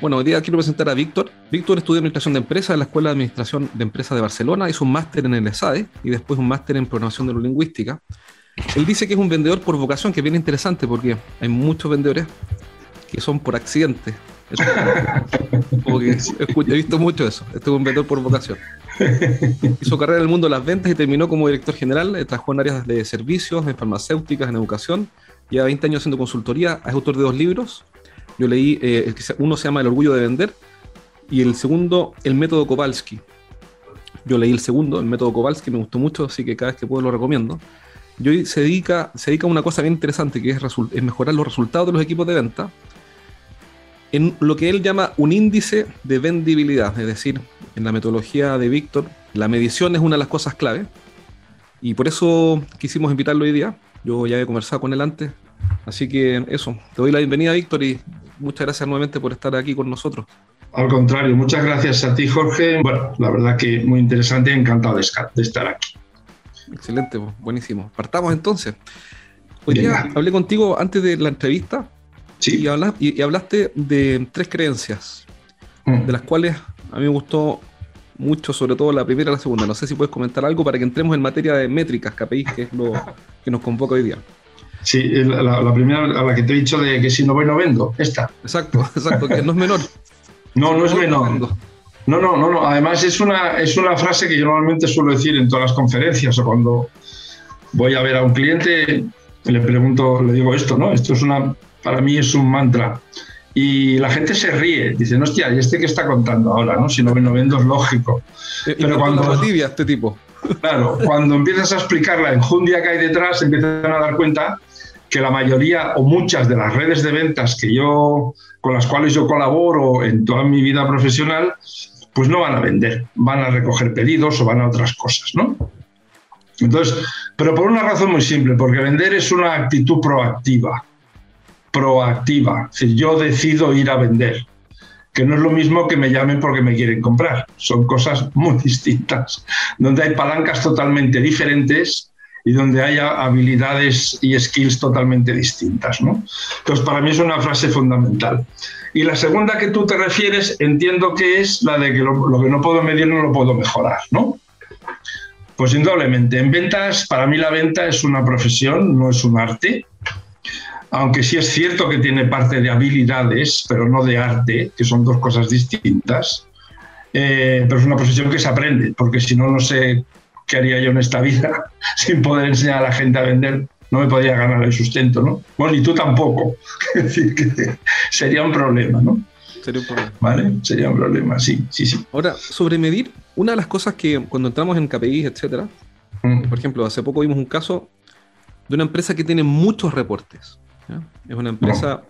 Bueno, hoy día quiero presentar a Víctor. Víctor estudió Administración de Empresas en la Escuela de Administración de Empresas de Barcelona, hizo un máster en el ESADE y después un máster en Programación Neurolingüística. Él dice que es un vendedor por vocación, que es bien interesante porque hay muchos vendedores que son por accidente. he visto mucho eso. Este es un vendedor por vocación. Hizo carrera en el mundo de las ventas y terminó como director general. Trabajó en áreas de servicios, en farmacéuticas, en educación. Lleva 20 años haciendo consultoría. Es autor de dos libros yo leí, eh, uno se llama El orgullo de vender y el segundo, El método Kowalski. Yo leí el segundo, el método Kowalski, me gustó mucho, así que cada vez que puedo lo recomiendo. Yo se dedica, se dedica a una cosa bien interesante que es, es mejorar los resultados de los equipos de venta en lo que él llama un índice de vendibilidad, es decir, en la metodología de Víctor, la medición es una de las cosas clave y por eso quisimos invitarlo hoy día. Yo ya he conversado con él antes, así que eso, te doy la bienvenida Víctor y muchas gracias nuevamente por estar aquí con nosotros. Al contrario, muchas gracias a ti, Jorge. Bueno, la verdad que muy interesante y encantado de estar aquí. Excelente, buenísimo. Partamos entonces. Hoy día hablé contigo antes de la entrevista sí. y, hablaste de tres creencias, mm. de las cuales a mí me gustó mucho, sobre todo la primera y la segunda. No sé si puedes comentar algo para que entremos en materia de métricas, KPIs, que es lo que nos convoca hoy día. Sí, la, primera a la que te he dicho de que si no voy no vendo, esta. Exacto, exacto, que no es menor. No, no es menor. No, no, no, no. Además es una, es una frase que yo normalmente suelo decir en todas las conferencias o cuando voy a ver a un cliente, le pregunto, le digo esto, ¿no? Esto es una, para mí es un mantra. Y la gente se ríe, dice, hostia, ¿y este qué está contando ahora? ¿no? Si no, no vendo es lógico. Eh, Pero cuando... tibia este tipo. Claro, cuando empiezas a explicar la enjundia que hay detrás, empiezan a dar cuenta que la mayoría o muchas de las redes de ventas que yo, con las cuales yo colaboro en toda mi vida profesional, pues no van a vender, van a recoger pedidos o van a otras cosas, ¿no? Entonces, pero por una razón muy simple, porque vender es una actitud proactiva, proactiva, es decir, yo decido ir a vender, que no es lo mismo que me llamen porque me quieren comprar, son cosas muy distintas, donde hay palancas totalmente diferentes y donde haya habilidades y skills totalmente distintas. ¿no? Entonces, para mí es una frase fundamental. Y la segunda que tú te refieres, entiendo que es la de que lo, que no puedo medir no lo puedo mejorar, ¿no? Pues indudablemente, en ventas, para mí la venta es una profesión, no es un arte, aunque sí es cierto que tiene parte de habilidades, pero no de arte, que son dos cosas distintas. Eh, pero es una profesión que se aprende, porque si no, no sé ¿qué haría yo en esta vida sin poder enseñar a la gente a vender? No me podría ganar el sustento, ¿no? Bueno, y tú tampoco. Es decir, que sería un problema, ¿no? Sería un problema. ¿Vale? Sería un problema, sí, sí, sí. Ahora, sobre medir, una de las cosas que cuando entramos en KPIs, etcétera, mm. por ejemplo, hace poco vimos un caso de una empresa que tiene muchos reportes. Es una empresa,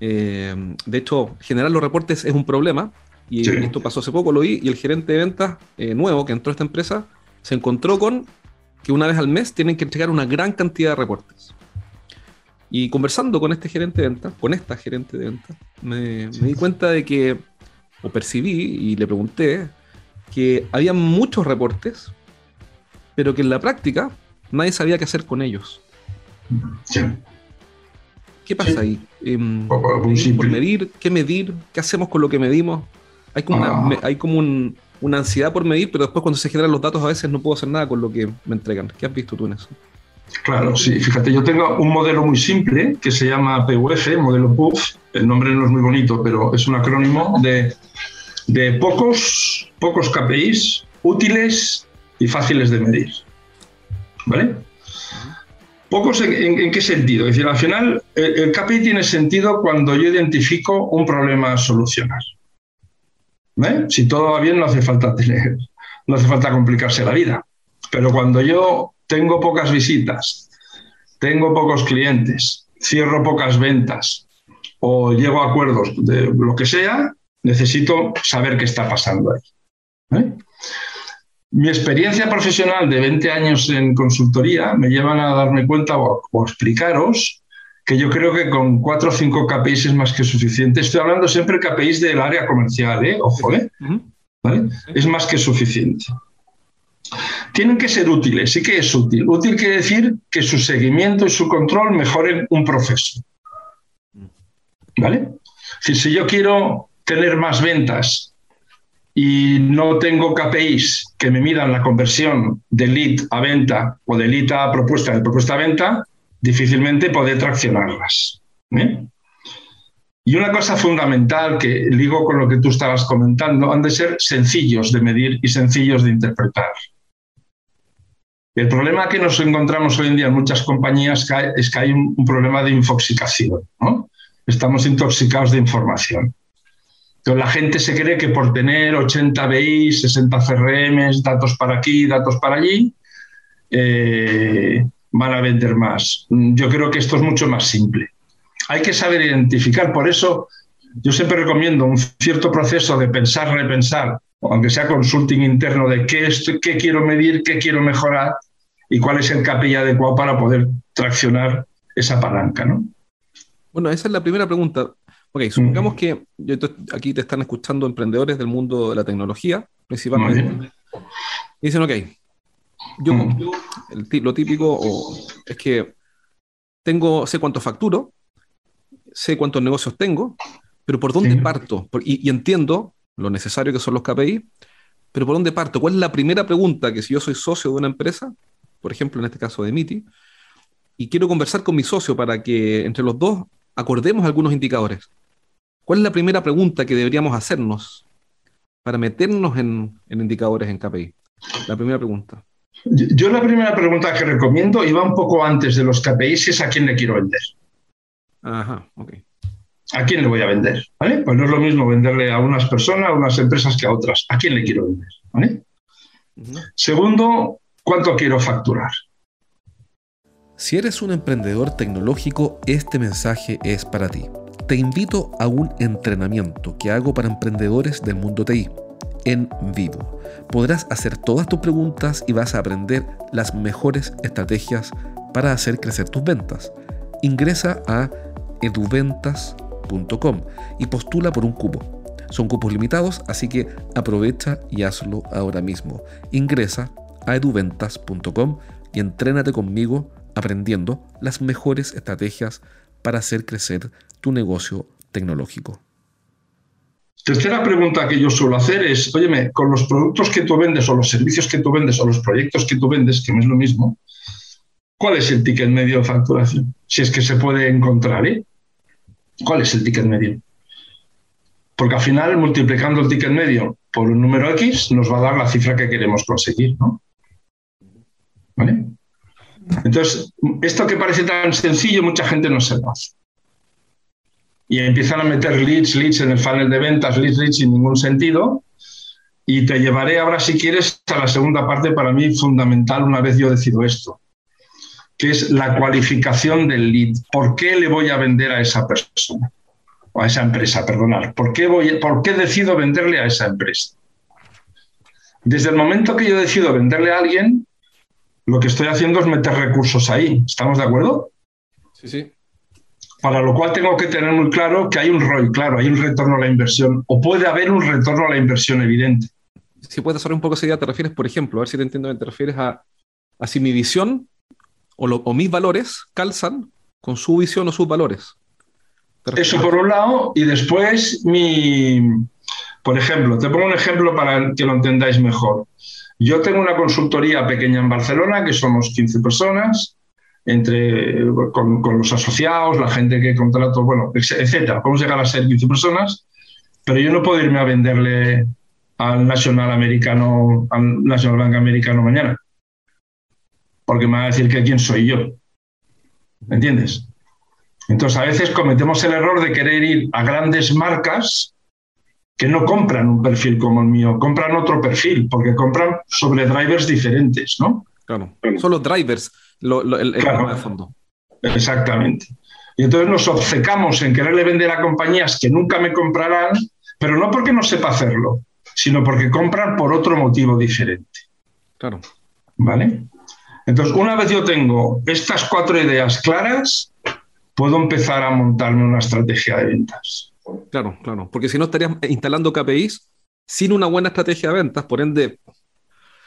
eh, de hecho, generar los reportes es un problema, y esto pasó hace poco, lo vi, y el gerente de ventas eh, nuevo que entró a esta empresa se encontró con que una vez al mes tienen que entregar una gran cantidad de reportes. Y conversando con este gerente de ventas, con esta gerente de ventas, me, di cuenta de que, o percibí y le pregunté, que había muchos reportes, pero que en la práctica nadie sabía qué hacer con ellos. ¿Qué pasa ahí? Em, por medir, ¿qué medir? ¿Qué hacemos con lo que medimos? Hay como, ah. hay como un, una ansiedad por medir, pero después cuando se generan los datos a veces no puedo hacer nada con lo que me entregan. ¿Qué has visto tú en eso? Claro, sí, fíjate, yo tengo un modelo muy simple que se llama PUF, modelo PUF, el nombre no es muy bonito, pero es un acrónimo de, de pocos, pocos KPIs útiles y fáciles de medir. ¿Vale? Pocos en, qué sentido? Es decir, al final el, el KPI tiene sentido cuando yo identifico un problema a solucionar. ¿Eh? Si todo va bien, no hace falta tener, no hace falta complicarse la vida. Pero cuando yo tengo pocas visitas, tengo pocos clientes, cierro pocas ventas o llego a acuerdos de lo que sea, necesito saber qué está pasando ahí. Mi experiencia profesional de 20 años en consultoría me llevan a darme cuenta o, o explicaros que yo creo que con cuatro o cinco KPIs es más que suficiente. Estoy hablando siempre de KPIs del área comercial, ¿eh? ojo, ¿eh? Es más que suficiente. Tienen que ser útiles, sí que es útil. Útil quiere decir que su seguimiento y su control mejoren un proceso. ¿Vale? si yo quiero tener más ventas y no tengo KPIs que me midan la conversión de lead a venta o de lead a propuesta de propuesta a venta, difícilmente poder traccionarlas. ¿eh? Y una cosa fundamental que ligo con lo que tú estabas comentando, han de ser sencillos de medir y sencillos de interpretar. El problema que nos encontramos hoy en día en muchas compañías es que hay un, problema de infoxicación. Estamos intoxicados de información. Entonces, la gente se cree que por tener 80 BI, 60 CRM, datos para aquí, datos para allí, eh, van a vender más. Yo creo que esto es mucho más simple. Hay que saber identificar, por eso yo siempre recomiendo un cierto proceso de pensar, repensar, aunque sea consulting interno de qué, qué quiero medir, qué quiero mejorar y cuál es el KPI adecuado para poder traccionar esa palanca. ¿no? Bueno, esa es la primera pregunta. Ok, supongamos que aquí te están escuchando emprendedores del mundo de la tecnología, principalmente. Dicen, ok, yo, mm. lo típico es que tengo, sé cuánto facturo, sé cuántos negocios tengo, pero por dónde parto. y, entiendo lo necesario que son los KPI, pero por dónde parto. ¿Cuál es la primera pregunta que si yo soy socio de una empresa, por ejemplo, en este caso de MITI, y quiero conversar con mi socio para que entre los dos acordemos algunos indicadores? ¿Cuál es la primera pregunta que deberíamos hacernos para meternos en, en indicadores en KPI? La primera pregunta. Yo la primera pregunta que recomiendo, y va un poco antes de los KPIs, es a quién le quiero vender. Ajá, ok. ¿A quién le voy a vender? ¿Vale? Pues no es lo mismo venderle a unas personas, a unas empresas que a otras. ¿A quién le quiero vender? ¿Vale? Segundo, ¿cuánto quiero facturar? Si eres un emprendedor tecnológico, este mensaje es para ti. Te invito a un entrenamiento que hago para emprendedores del mundo TI en vivo. Podrás hacer todas tus preguntas y vas a aprender las mejores estrategias para hacer crecer tus ventas. Ingresa a eduventas.com y postula por un cupo. Son cupos limitados, así que aprovecha y hazlo ahora mismo. Ingresa a eduventas.com y entrénate conmigo aprendiendo las mejores estrategias para hacer crecer tu negocio tecnológico. Tercera pregunta que yo suelo hacer es, óyeme, con los productos que tú vendes o los servicios que tú vendes o los proyectos que tú vendes, que no es lo mismo, ¿cuál es el ticket medio de facturación? Si es que se puede encontrar, ¿eh? ¿Cuál es el ticket medio? Porque al final, multiplicando el ticket medio por un número X, nos va a dar la cifra que queremos conseguir, ¿no? ¿Vale? Entonces, esto que parece tan sencillo, mucha gente no se lo hace y empiezan a meter leads, leads en el funnel de ventas, leads, leads sin ningún sentido. Y te llevaré ahora, si quieres, a la segunda parte para mí fundamental una vez yo decido esto, que es la cualificación del lead. ¿Por qué le voy a vender a esa persona? O a esa empresa, perdonar. ¿Por qué, voy, ¿Por qué decido venderle a esa empresa? Desde el momento que yo decido venderle a alguien, lo que estoy haciendo es meter recursos ahí. ¿Estamos de acuerdo? Sí, sí. Para lo cual tengo que tener muy claro que hay un ROI, claro, hay un retorno a la inversión, o puede haber un retorno a la inversión evidente. Si puedes hacer un poco esa idea, te refieres, por ejemplo, a ver si te entiendo, te refieres a, si mi visión o, mis valores calzan con su visión o sus valores. Eso por un lado, y después mi, por ejemplo, te pongo un ejemplo para que lo entendáis mejor. Yo tengo una consultoría pequeña en Barcelona, que somos 15 personas, entre, con, los asociados, la gente que contrato, bueno, etcétera. Podemos llegar a ser 15 personas, pero yo no puedo irme a venderle al Nacional Americano, al National Bank Americano mañana, porque me va a decir que quién soy yo. ¿Me entiendes? Entonces, a veces cometemos el error de querer ir a grandes marcas que no compran un perfil como el mío, compran otro perfil, porque compran sobre drivers diferentes, ¿no? Claro, son los drivers el, fondo. Exactamente. Y entonces nos obcecamos en quererle vender a compañías que nunca me comprarán, pero no porque no sepa hacerlo, sino porque compran por otro motivo diferente. Claro. ¿Vale? Entonces, una vez yo tengo estas cuatro ideas claras, puedo empezar a montarme una estrategia de ventas. Claro, claro, porque si no estarías instalando KPIs sin una buena estrategia de ventas, por ende,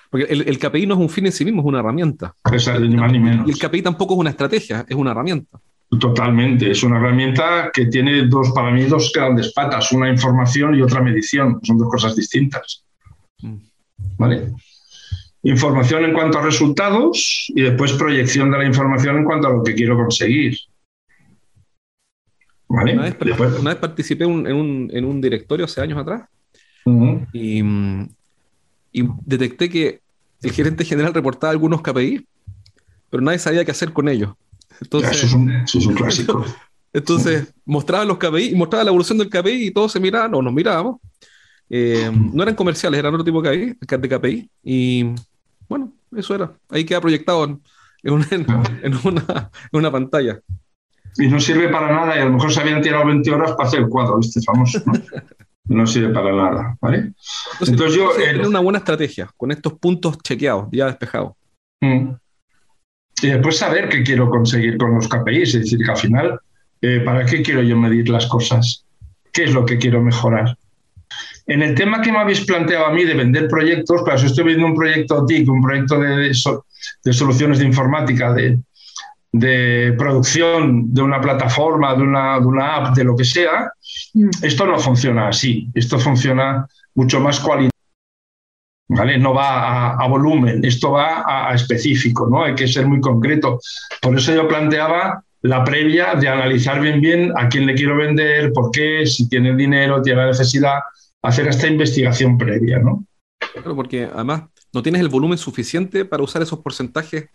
porque el, KPI no es un fin en sí mismo, es una herramienta. ni más ni menos. Y el KPI tampoco es una estrategia, es una herramienta. Totalmente, es una herramienta que tiene dos, para mí, dos grandes patas, una información y otra medición, son dos cosas distintas. Mm. ¿Vale? Información en cuanto a resultados y después proyección de la información en cuanto a lo que quiero conseguir. ¿Vale? Una, vez, participé en, un, directorio hace años atrás y, detecté que el gerente general reportaba algunos KPI, pero nadie sabía qué hacer con ellos. Entonces, eso, es un, clásico. Entonces, mostraba los KPI, mostraba la evolución del KPI y todos se miraban o nos mirábamos. Eh, no eran comerciales, eran otro tipo de KPI, de KPI. Y bueno, eso era. Ahí queda proyectado en, una, pantalla. Y no sirve para nada, y a lo mejor se habían tirado 20 horas para hacer el cuadro, este famoso. ¿no? sirve para nada, ¿vale? Entonces, yo... Tener una buena estrategia, con estos puntos chequeados, ya despejados. Mm. Y después saber qué quiero conseguir con los KPIs, es decir, que al final, eh, ¿para qué quiero yo medir las cosas? ¿Qué es lo que quiero mejorar? En el tema que me habéis planteado a mí de vender proyectos, para eso estoy viendo un proyecto TIC, un proyecto de, soluciones de informática, de, producción de una plataforma, de una, de una, app, de lo que sea. Esto no funciona así. Esto funciona mucho más cualitativamente. ¿Vale? No va a, volumen, esto va a, a, específico, ¿no? Hay que ser muy concreto. Por eso yo planteaba la previa de analizar bien bien a quién le quiero vender, por qué, si tiene dinero, tiene la necesidad, hacer esta investigación previa, ¿no? Claro, porque además no tienes el volumen suficiente para usar esos porcentajes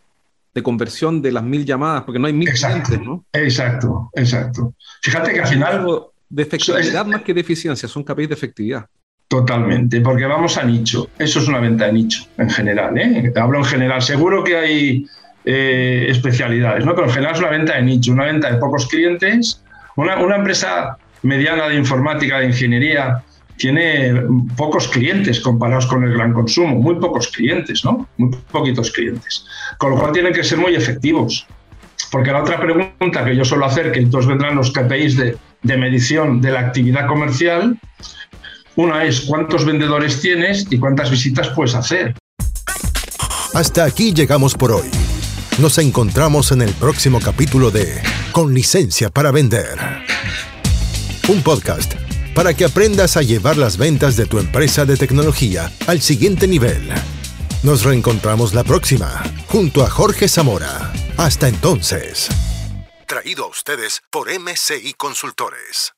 de conversión de las mil llamadas, porque no hay mil exacto, ¿no? Exacto, exacto. Fíjate que al final... De efectividad más que de eficiencia, son capaces de efectividad. Totalmente, porque vamos a nicho. Eso es una venta de nicho en general. ¿eh? Hablo en general. Seguro que hay eh, especialidades, ¿no? pero en general es una venta de nicho, una venta de pocos clientes. Una, una empresa mediana de informática, de ingeniería, tiene pocos clientes comparados con el gran consumo, muy pocos clientes, ¿no? Muy poquitos clientes. Con lo cual tienen que ser muy efectivos. Porque la otra pregunta que yo suelo hacer, que entonces vendrán los KPIs de, de medición de la actividad comercial, una es cuántos vendedores tienes y cuántas visitas puedes hacer. Hasta aquí llegamos por hoy. Nos encontramos en el próximo capítulo de Con licencia para vender. Un podcast para que aprendas a llevar las ventas de tu empresa de tecnología al siguiente nivel. Nos reencontramos la próxima, junto a Jorge Zamora. Hasta entonces. Traído a ustedes por MCI Consultores.